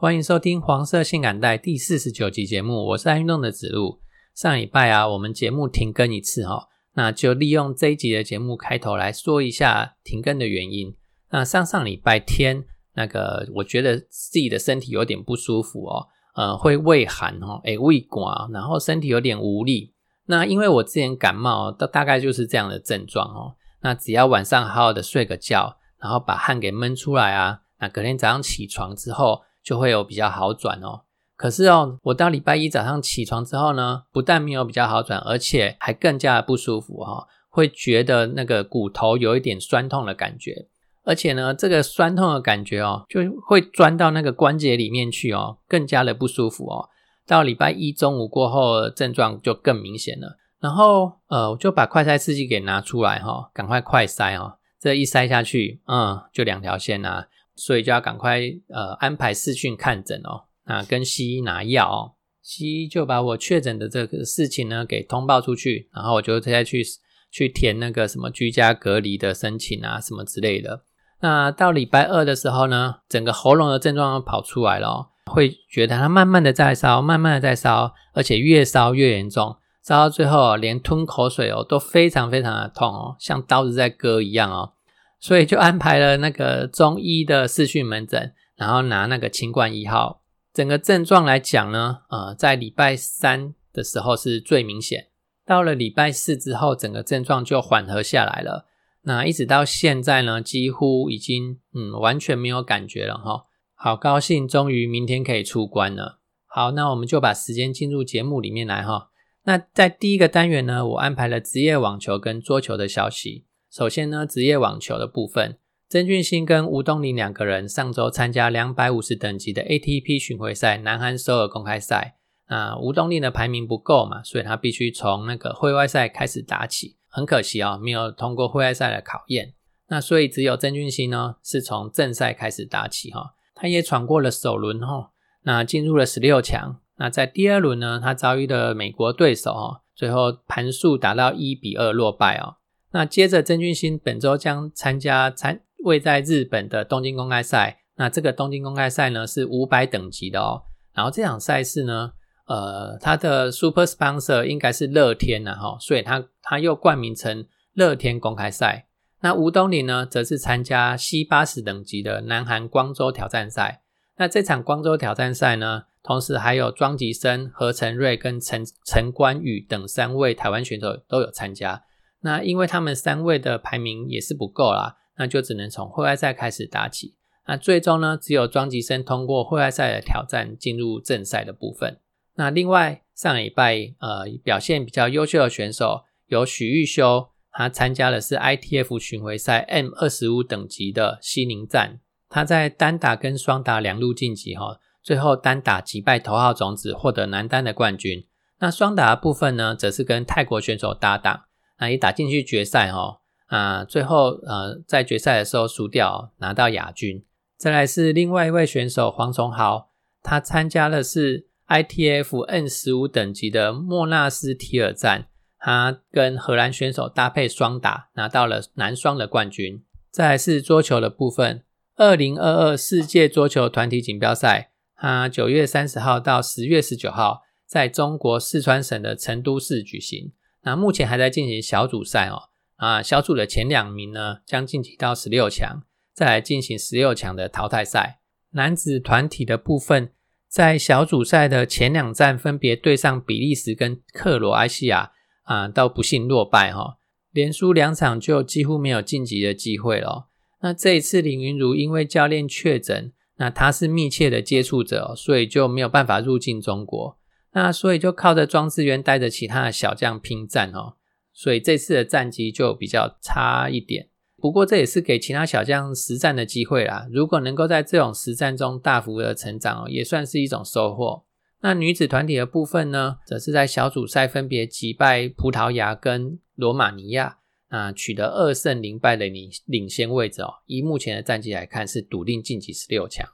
欢迎收听黄色性感带第四十九集节目，我是爱运动的子路。上礼拜啊，我们节目停更一次哈，那就利用这一集的节目开头来说一下停更的原因。那上上礼拜天，那个我觉得自己的身体有点不舒服哦，呃，会胃寒哦，诶，胃寡，然后身体有点无力。那因为我之前感冒，大大概就是这样的症状哦。那只要晚上好好的睡个觉，然后把汗给闷出来啊，那隔天早上起床之后。就会有比较好转哦。可是哦，我到礼拜一早上起床之后呢，不但没有比较好转，而且还更加的不舒服哈，会觉得那个骨头有一点酸痛的感觉，而且呢，这个酸痛的感觉哦，就会钻到那个关节里面去哦，更加的不舒服哦。到礼拜一中午过后，症状就更明显了。然后呃，我就把快筛试剂给拿出来哈，赶快快筛哈，这一筛下去，嗯，就两条线啊。所以就要赶快呃安排视讯看诊哦，啊跟西医拿药哦，西医就把我确诊的这个事情呢给通报出去，然后我就再去去填那个什么居家隔离的申请啊什么之类的。那到礼拜二的时候呢，整个喉咙的症状跑出来了，会觉得它慢慢的在烧，慢慢的在烧，而且越烧越严重，烧到最后连吞口水哦都非常非常的痛哦，像刀子在割一样哦。所以就安排了那个中医的视讯门诊，然后拿那个清冠一号。整个症状来讲呢，呃，在礼拜三的时候是最明显，到了礼拜四之后，整个症状就缓和下来了。那一直到现在呢，几乎已经嗯完全没有感觉了哈。好高兴，终于明天可以出关了。好，那我们就把时间进入节目里面来哈。那在第一个单元呢，我安排了职业网球跟桌球的消息。首先呢，职业网球的部分，曾俊欣跟吴东林两个人上周参加两百五十等级的 ATP 巡回赛南韩首尔公开赛。那吴东林的排名不够嘛，所以他必须从那个会外赛开始打起。很可惜啊，没有通过会外赛的考验。那所以只有曾俊欣呢，是从正赛开始打起哈。他也闯过了首轮哈，那进入了十六强。那在第二轮呢，他遭遇的美国对手哈，最后盘数打到一比二落败哦。那接着，曾俊欣本周将参加参位在日本的东京公开赛。那这个东京公开赛呢是五百等级的哦。然后这场赛事呢，呃，它的 super sponsor 应该是乐天呐哈，所以它它又冠名成乐天公开赛。那吴东林呢，则是参加 C 八十等级的南韩光州挑战赛。那这场光州挑战赛呢，同时还有庄吉生、何成瑞跟陈陈冠宇等三位台湾选手都有参加。那因为他们三位的排名也是不够啦，那就只能从会外赛开始打起。那最终呢，只有庄吉生通过会外赛的挑战，进入正赛的部分。那另外上礼拜呃表现比较优秀的选手有许玉修，他参加的是 ITF 巡回赛 M 二十五等级的西宁站，他在单打跟双打两路晋级哈，最后单打击败头号种子，获得男单的冠军。那双打的部分呢，则是跟泰国选手搭档。那一打进去决赛哦啊，最后呃在决赛的时候输掉，拿到亚军。再来是另外一位选手黄崇豪，他参加的是 ITF N 十五等级的莫纳斯提尔站，他跟荷兰选手搭配双打，拿到了男双的冠军。再来是桌球的部分，二零二二世界桌球团体锦标赛，他九月三十号到十月十九号在中国四川省的成都市举行。那目前还在进行小组赛哦，啊，小组的前两名呢将晋级到十六强，再来进行十六强的淘汰赛。男子团体的部分，在小组赛的前两站分别对上比利时跟克罗埃西亚，啊，到不幸落败哈，连输两场就几乎没有晋级的机会了。那这一次林云如因为教练确诊，那他是密切的接触者，所以就没有办法入境中国。那所以就靠着庄智渊带着其他的小将拼战哦，所以这次的战绩就比较差一点。不过这也是给其他小将实战的机会啦。如果能够在这种实战中大幅的成长哦，也算是一种收获。那女子团体的部分呢，则是在小组赛分别击败葡萄牙跟罗马尼亚，啊取得二胜零败的领领先位置哦。以目前的战绩来看，是笃定晋级十六强。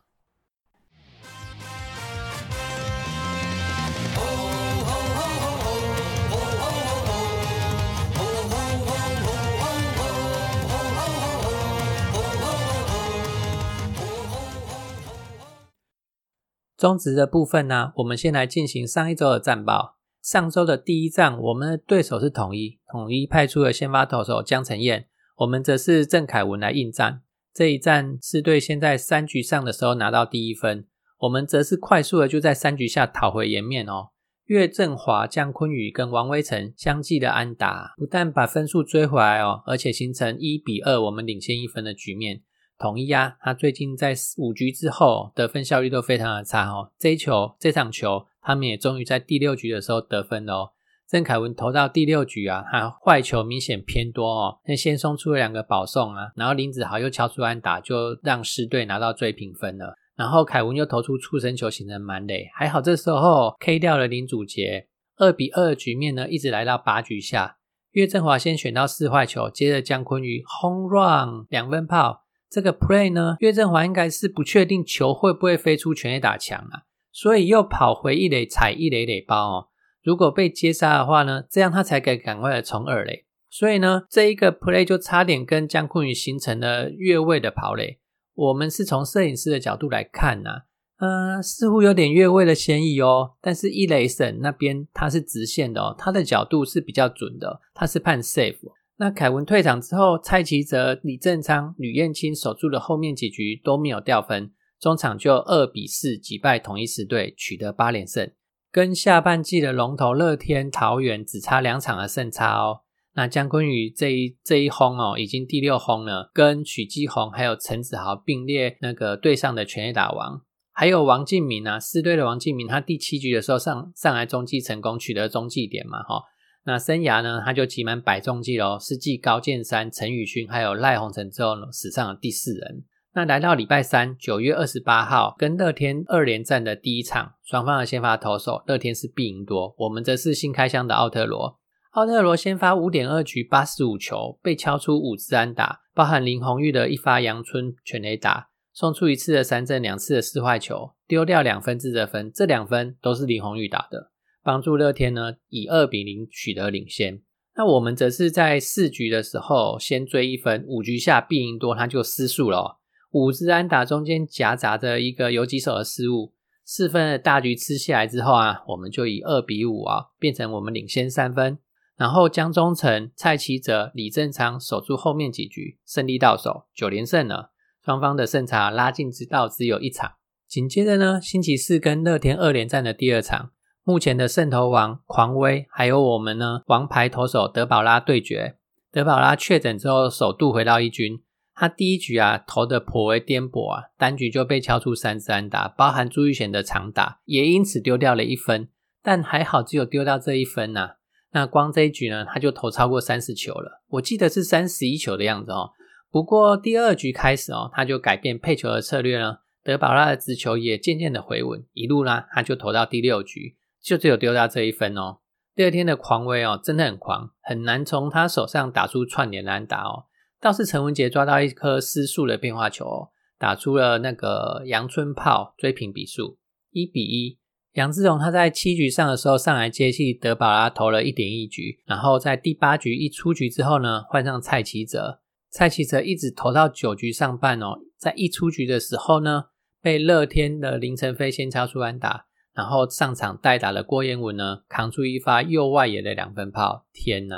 中职的部分呢，我们先来进行上一周的战报。上周的第一战，我们的对手是统一，统一派出了先发投手江承彦，我们则是郑凯文来应战。这一战是对先在三局上的时候拿到第一分，我们则是快速的就在三局下讨回颜面哦。岳振华、江坤宇跟王威成相继的安打，不但把分数追回来哦，而且形成一比二，我们领先一分的局面。统一啊，他最近在五局之后得分效率都非常的差哦。这一球这场球，他们也终于在第六局的时候得分了哦。郑凯文投到第六局啊，他坏球明显偏多哦，那先送出了两个保送啊，然后林子豪又敲出安打，就让狮队拿到追平分了。然后凯文又投出触身球形成满垒，还好这时候 K 掉了林祖杰，二比二的局面呢，一直来到八局下，岳振华先选到四坏球，接着姜坤宇 home run 两分炮。这个 play 呢，岳振华应该是不确定球会不会飞出全垒打墙啊，所以又跑回一垒踩一垒垒包哦。如果被接杀的话呢，这样他才可以赶快的冲二垒。所以呢，这一个 play 就差点跟江坤宇形成了越位的跑垒。我们是从摄影师的角度来看呢，呃，似乎有点越位的嫌疑哦。但是一垒审那边它是直线的哦，它的角度是比较准的，它是判 safe。那凯文退场之后，蔡奇哲、李正昌、吕彦青守住的后面几局都没有掉分，中场就二比四击败同一狮队，取得八连胜，跟下半季的龙头乐天桃园只差两场的胜差哦。那姜坤宇这一这一轰哦，已经第六轰了，跟许基宏还有陈子豪并列那个队上的全垒打王，还有王敬明啊，四队的王敬明，他第七局的时候上上来中继成功，取得中继点嘛，哈。那生涯呢，他就集满百中计喽，是继高剑山、陈宇勋还有赖鸿成之后呢，史上的第四人。那来到礼拜三，九月二十八号，跟乐天二连战的第一场，双方的先发投手，乐天是必赢多，我们则是新开箱的奥特罗。奥特罗先发五点二局八十五球，被敲出五支安打，包含林红玉的一发阳春全垒打，送出一次的三振，两次的四坏球，丢掉两分自责分，这两分都是林红玉打的。帮助乐天呢以二比零取得领先，那我们则是在四局的时候先追一分，五局下必赢多他就失速了，五支安打中间夹杂着一个游击手的失误，四分的大局吃下来之后啊，我们就以二比五啊变成我们领先三分，然后江中诚、蔡奇哲、李正昌守住后面几局，胜利到手九连胜了，双方的胜差拉近直到只有一场。紧接着呢，星期四跟乐天二连战的第二场。目前的胜投王狂威，还有我们呢，王牌投手德保拉对决。德保拉确诊之后，首度回到一军。他第一局啊投的颇为颠簸啊，单局就被敲出三支安打，包含朱玉贤的长打，也因此丢掉了一分。但还好，只有丢掉这一分呐。那光这一局呢，他就投超过三十球了，我记得是三十一球的样子哦。不过第二局开始哦，他就改变配球的策略呢，德保拉的直球也渐渐的回稳，一路呢他就投到第六局。就只有丢掉这一分哦。第二天的狂威哦，真的很狂，很难从他手上打出串联安打哦。倒是陈文杰抓到一颗失速的变化球，打出了那个阳春炮，追平比数一比一。杨志荣他在七局上的时候上来接替德保拉投了一点一局，然后在第八局一出局之后呢，换上蔡奇哲。蔡奇哲一直投到九局上半哦，在一出局的时候呢，被乐天的林晨飞先敲出安打。然后上场代打的郭彦文呢，扛出一发右外野的两分炮，天呐！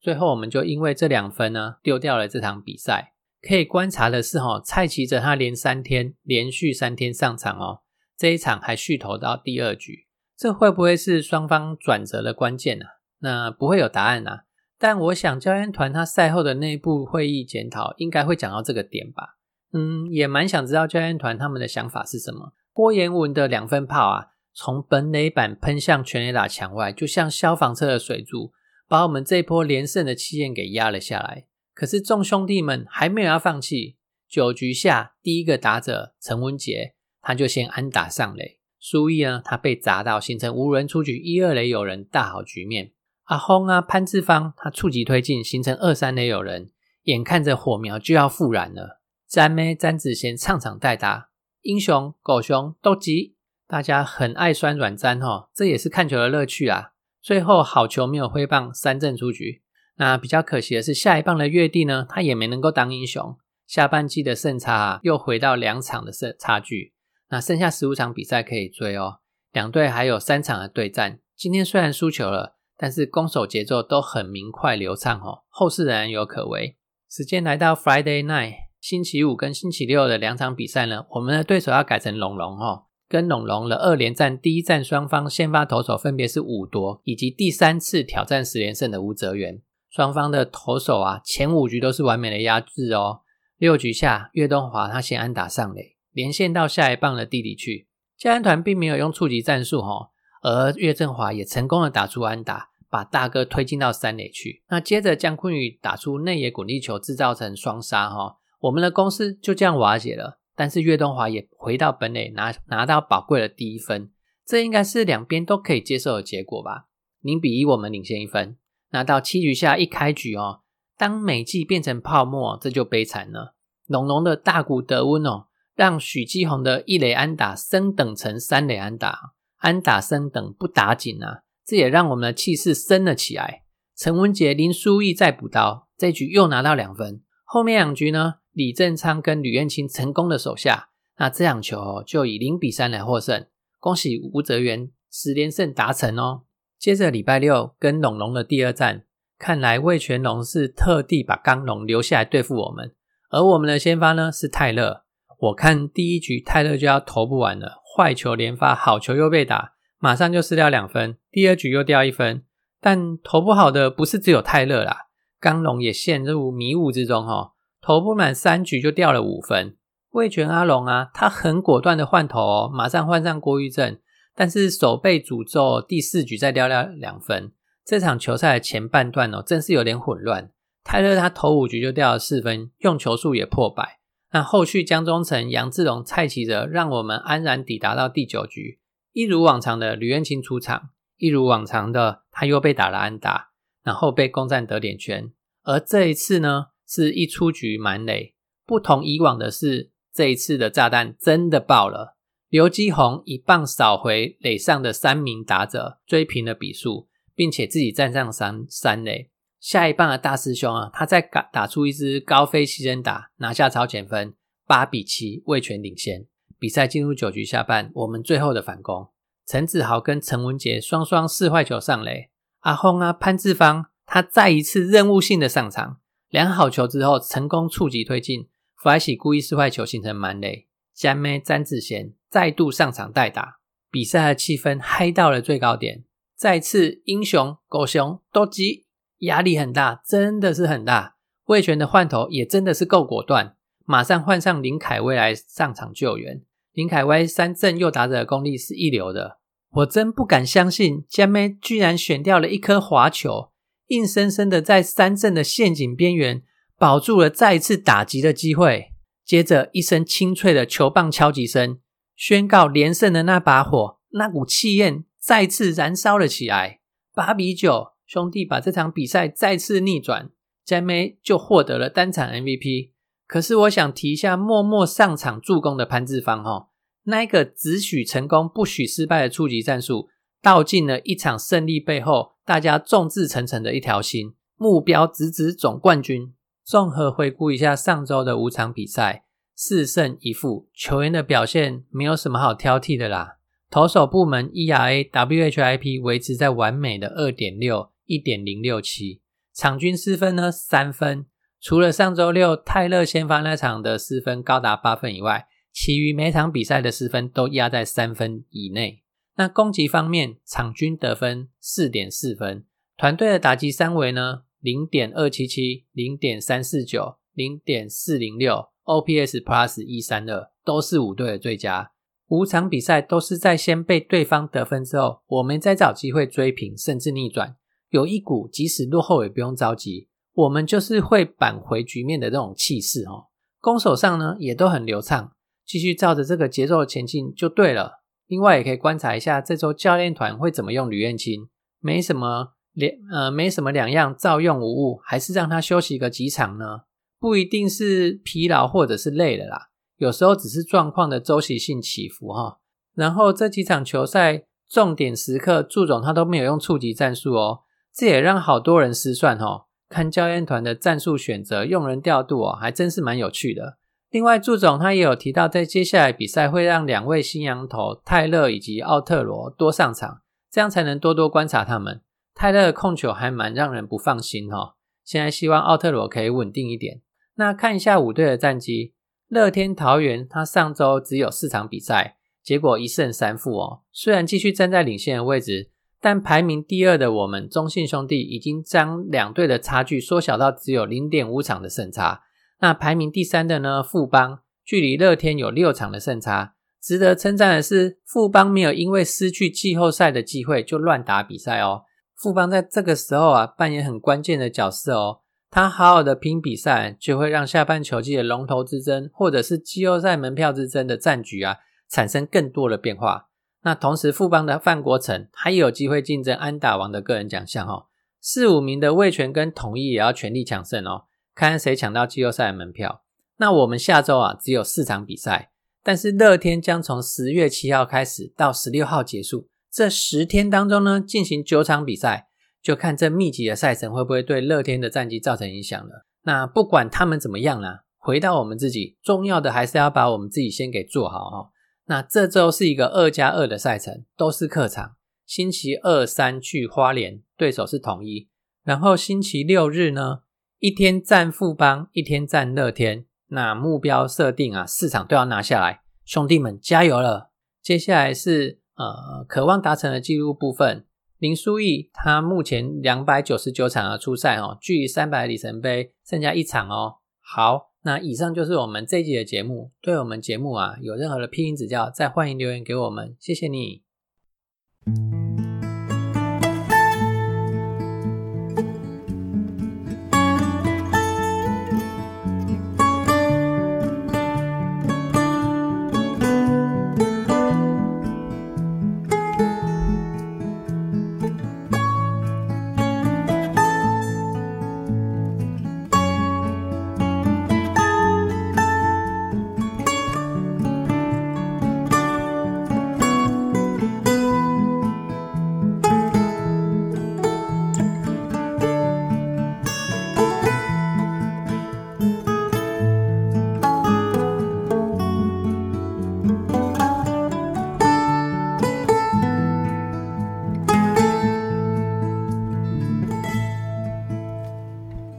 最后我们就因为这两分呢，丢掉了这场比赛。可以观察的是，哈，蔡奇哲他连三天连续三天上场哦，这一场还续投到第二局，这会不会是双方转折的关键呢？那不会有答案啊。但我想教练团他赛后的内部会议检讨应该会讲到这个点吧。嗯，也蛮想知道教练团他们的想法是什么。郭彦文的两分炮啊！从本垒板喷向全垒打墙外，就像消防车的水柱，把我们这波连胜的气焰给压了下来。可是众兄弟们还没有要放弃，九局下第一个打者陈文杰他就先安打上垒，苏毅呢，他被砸到，形成无人出局，一二垒有人，大好局面。阿轰啊，潘志芳他触及推进，形成二三垒有人，眼看着火苗就要复燃了。詹妹詹子贤唱场代打，英雄狗熊都急，大家很爱酸软詹哈，这也是看球的乐趣啊。最后好球没有挥棒，三振出局。那比较可惜的是，下一棒的月帝呢，他也没能够当英雄。下半季的胜差又回到两场的胜差距。那剩下十五场比赛可以追哦，两队还有三场的对战。今天虽然输球了，但是攻守节奏都很明快流畅哦，后世仍有可为。时间来到 Friday night，星期五跟星期六的两场比赛呢，我们的对手要改成龙龙哦，跟龙龙的二连战，第一战双方先发投手分别是五夺，以及第三次挑战十连胜的吴泽源。双方的投手啊，前五局都是完美的压制哦。六局下，岳东华他先安打上垒。连线到下一棒的地里去，教练团并没有用触及战术哈，而岳振华也成功的打出安打，把大哥推进到三垒去。那接着姜坤宇打出内野滚地球，制造成双杀哈，我们的公司就这样瓦解了。但是岳东华也回到本垒拿拿到宝贵的第一分，这应该是两边都可以接受的结果吧？零比一，我们领先一分。那到七局下一开局哦，当美季变成泡沫，这就悲惨了。浓浓的大谷德温哦。让许继宏的一垒安打升等成三垒安打，安打升等不打紧啊！这也让我们的气势升了起来。陈文杰、林书义再补刀，这局又拿到两分。后面两局呢，李正昌跟吕彦青成功的守下，那这两球就以零比三来获胜。恭喜吴泽源十连胜达成哦！接着礼拜六跟龙龙的第二战，看来魏全龙是特地把刚龙留下来对付我们，而我们的先发呢是泰勒。我看第一局泰勒就要投不完了，坏球连发，好球又被打，马上就失掉两分。第二局又掉一分，但投不好的不是只有泰勒啦，刚龙也陷入迷雾之中哈，投不满三局就掉了五分。魏权阿龙啊，他很果断的换头哦，马上换上郭玉正，但是手被诅咒，第四局再掉掉两分。这场球赛的前半段哦，真是有点混乱。泰勒他投五局就掉了四分，用球数也破百。那后续江中诚、杨志龙、蔡奇哲让我们安然抵达到第九局，一如往常的吕彦青出场，一如往常的他又被打了安打，然后被攻占得点圈。而这一次呢，是一出局满垒。不同以往的是，这一次的炸弹真的爆了。刘基宏一棒扫回垒上的三名打者，追平了比数，并且自己站上三三垒。下一棒的大师兄啊，他再打打出一支高飞牺牲打，拿下超前分，八比七，魏权领先。比赛进入九局下半，我们最后的反攻，陈子豪跟陈文杰双双四坏球上垒，阿轰啊潘志芳他再一次任务性的上场，两好球之后成功触及推进，弗莱喜故意四坏球形成满垒，江妹詹子贤再度上场代打，比赛的气氛嗨到了最高点，再次英雄狗熊都急。压力很大，真的是很大。魏权的换头也真的是够果断，马上换上林凯威来上场救援。林凯威三振又打者的功力是一流的，我真不敢相信江妹居然选掉了一颗滑球，硬生生的在三振的陷阱边缘保住了再次打击的机会。接着一声清脆的球棒敲击声，宣告连胜的那把火，那股气焰再次燃烧了起来。八比九。兄弟把这场比赛再次逆转，詹梅就获得了单场 MVP。可是我想提一下默默上场助攻的潘志芳哈，那个只许成功不许失败的初级战术，道尽了一场胜利背后大家众志成城的一条心，目标直指总冠军。综合回顾一下上周的五场比赛，四胜一负，球员的表现没有什么好挑剔的啦。投手部门 ERA、WHIP 维持在完美的二点六。一点零六七，场均失分呢三分，除了上周六泰勒先发那场的失分高达八分以外，其余每场比赛的失分都压在三分以内。那攻击方面，场均得分四点四分，团队的打击三围呢零点二七七、零点三四九、零点四零六，OPS Plus 一三二，都是五队的最佳。五场比赛都是在先被对方得分之后，我们再找机会追平，甚至逆转。有一股即使落后也不用着急，我们就是会扳回局面的这种气势哦。攻守上呢也都很流畅，继续照着这个节奏前进就对了。另外也可以观察一下这周教练团会怎么用吕彦青，没什么两呃没什么两样，照用无误，还是让他休息个几场呢？不一定是疲劳或者是累了啦，有时候只是状况的周期性起伏哈。然后这几场球赛重点时刻，祝总他都没有用触及战术哦，这也让好多人失算哈。看教练团的战术选择、用人调度哦，还真是蛮有趣的。另外，祝总他也有提到，在接下来比赛会让两位新羊头泰勒以及奥特罗多上场，这样才能多多观察他们。泰勒的控球还蛮让人不放心哈。现在希望奥特罗可以稳定一点。那看一下五队的战绩，乐天桃园他上周只有四场比赛，结果一胜三负哦。虽然继续站在领先的位置，但排名第二的我们中信兄弟已经将两队的差距缩小到只有零点五场的胜差。那排名第三的呢？富邦距离乐天有六场的胜差。值得称赞的是，富邦没有因为失去季后赛的机会就乱打比赛哦。富邦在这个时候啊，扮演很关键的角色哦。他好好的拼比赛，就会让下半球季的龙头之争，或者是季后赛门票之争的战局啊，产生更多的变化。那同时，富邦的范国成他也有机会竞争安打王的个人奖项哦。四五名的魏权跟统一也要全力抢胜哦。看谁抢到季后赛的门票。那我们下周啊只有四场比赛，但是乐天将从十月七号开始到十六号结束，这十天当中呢进行九场比赛，就看这密集的赛程会不会对乐天的战绩造成影响了。那不管他们怎么样啦，回到我们自己，重要的还是要把我们自己先给做好哦。那这周是一个二加二的赛程，都是客场。星期二、三去花莲，对手是统一，然后星期六日呢？一天战富邦，一天战乐天，那目标设定啊，市场都要拿下来，兄弟们加油了！接下来是呃，渴望达成的记录部分。林书义他目前两百九十九场的出赛哦，距离三百里程碑剩下一场哦。好，那以上就是我们这一集的节目。对我们节目啊有任何的批评指教，再欢迎留言给我们，谢谢你。